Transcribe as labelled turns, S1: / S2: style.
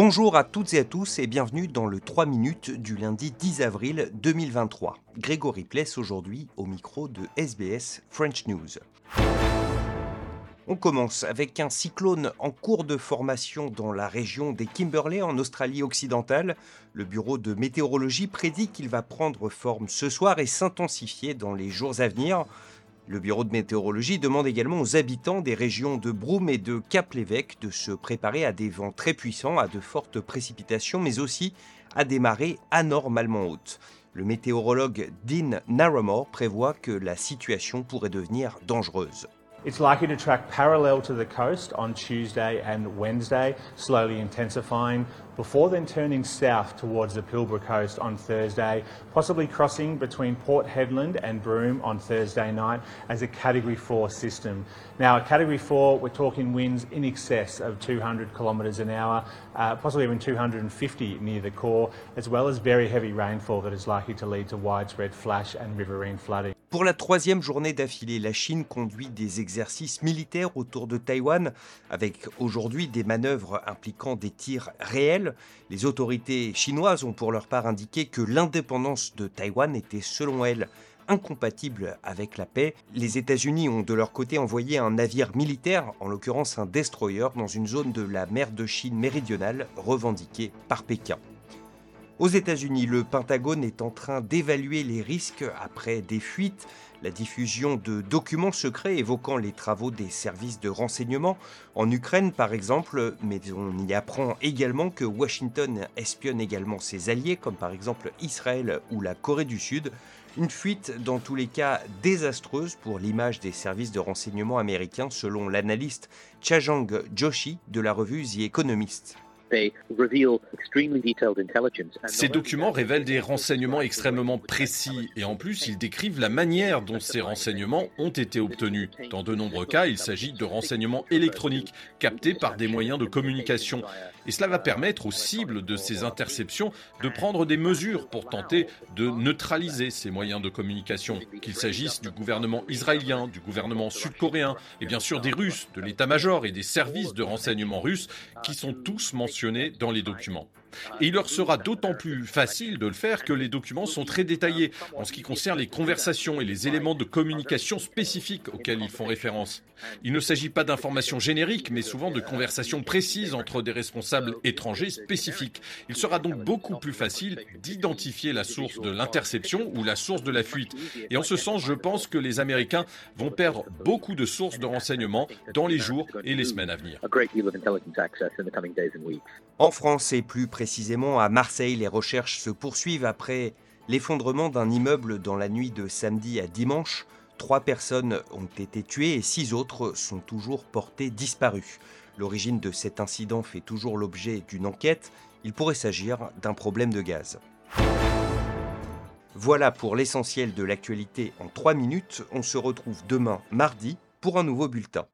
S1: Bonjour à toutes et à tous et bienvenue dans le 3 minutes du lundi 10 avril 2023. Grégory Pless aujourd'hui au micro de SBS French News. On commence avec un cyclone en cours de formation dans la région des Kimberley en Australie occidentale. Le bureau de météorologie prédit qu'il va prendre forme ce soir et s'intensifier dans les jours à venir. Le Bureau de météorologie demande également aux habitants des régions de Broome et de Cap-l'Évêque de se préparer à des vents très puissants, à de fortes précipitations, mais aussi à des marées anormalement hautes. Le météorologue Dean Narramore prévoit que la situation pourrait devenir dangereuse.
S2: It's likely to track parallel to the coast on Tuesday and Wednesday, slowly intensifying, before then turning south towards the Pilbara coast on Thursday, possibly crossing between Port Hedland and Broome on Thursday night as a Category 4 system. Now, a Category 4, we're talking winds in excess of 200 kilometres an hour, uh, possibly even 250 near the core, as well as very heavy rainfall that is likely to lead to widespread flash and riverine flooding.
S1: Pour la troisième journée d'affilée, la Chine conduit des exercices militaires autour de Taïwan, avec aujourd'hui des manœuvres impliquant des tirs réels. Les autorités chinoises ont pour leur part indiqué que l'indépendance de Taïwan était selon elles incompatible avec la paix. Les États-Unis ont de leur côté envoyé un navire militaire, en l'occurrence un destroyer, dans une zone de la mer de Chine méridionale revendiquée par Pékin. Aux États-Unis, le Pentagone est en train d'évaluer les risques après des fuites, la diffusion de documents secrets évoquant les travaux des services de renseignement en Ukraine par exemple, mais on y apprend également que Washington espionne également ses alliés comme par exemple Israël ou la Corée du Sud. Une fuite dans tous les cas désastreuse pour l'image des services de renseignement américains selon l'analyste Chajang Joshi de la revue The Economist.
S3: Ces documents révèlent des renseignements extrêmement précis et en plus ils décrivent la manière dont ces renseignements ont été obtenus. Dans de nombreux cas, il s'agit de renseignements électroniques captés par des moyens de communication. Et cela va permettre aux cibles de ces interceptions de prendre des mesures pour tenter de neutraliser ces moyens de communication, qu'il s'agisse du gouvernement israélien, du gouvernement sud-coréen et bien sûr des Russes, de l'état-major et des services de renseignement russes qui sont tous mentionnés dans les documents. Et il leur sera d'autant plus facile de le faire que les documents sont très détaillés en ce qui concerne les conversations et les éléments de communication spécifiques auxquels ils font référence. Il ne s'agit pas d'informations génériques, mais souvent de conversations précises entre des responsables étrangers spécifiques. Il sera donc beaucoup plus facile d'identifier la source de l'interception ou la source de la fuite. Et en ce sens, je pense que les Américains vont perdre beaucoup de sources de renseignements dans les jours et les semaines à venir.
S1: En France et plus précisément à Marseille, les recherches se poursuivent après l'effondrement d'un immeuble dans la nuit de samedi à dimanche. Trois personnes ont été tuées et six autres sont toujours portées disparues. L'origine de cet incident fait toujours l'objet d'une enquête. Il pourrait s'agir d'un problème de gaz. Voilà pour l'essentiel de l'actualité en trois minutes. On se retrouve demain mardi pour un nouveau bulletin.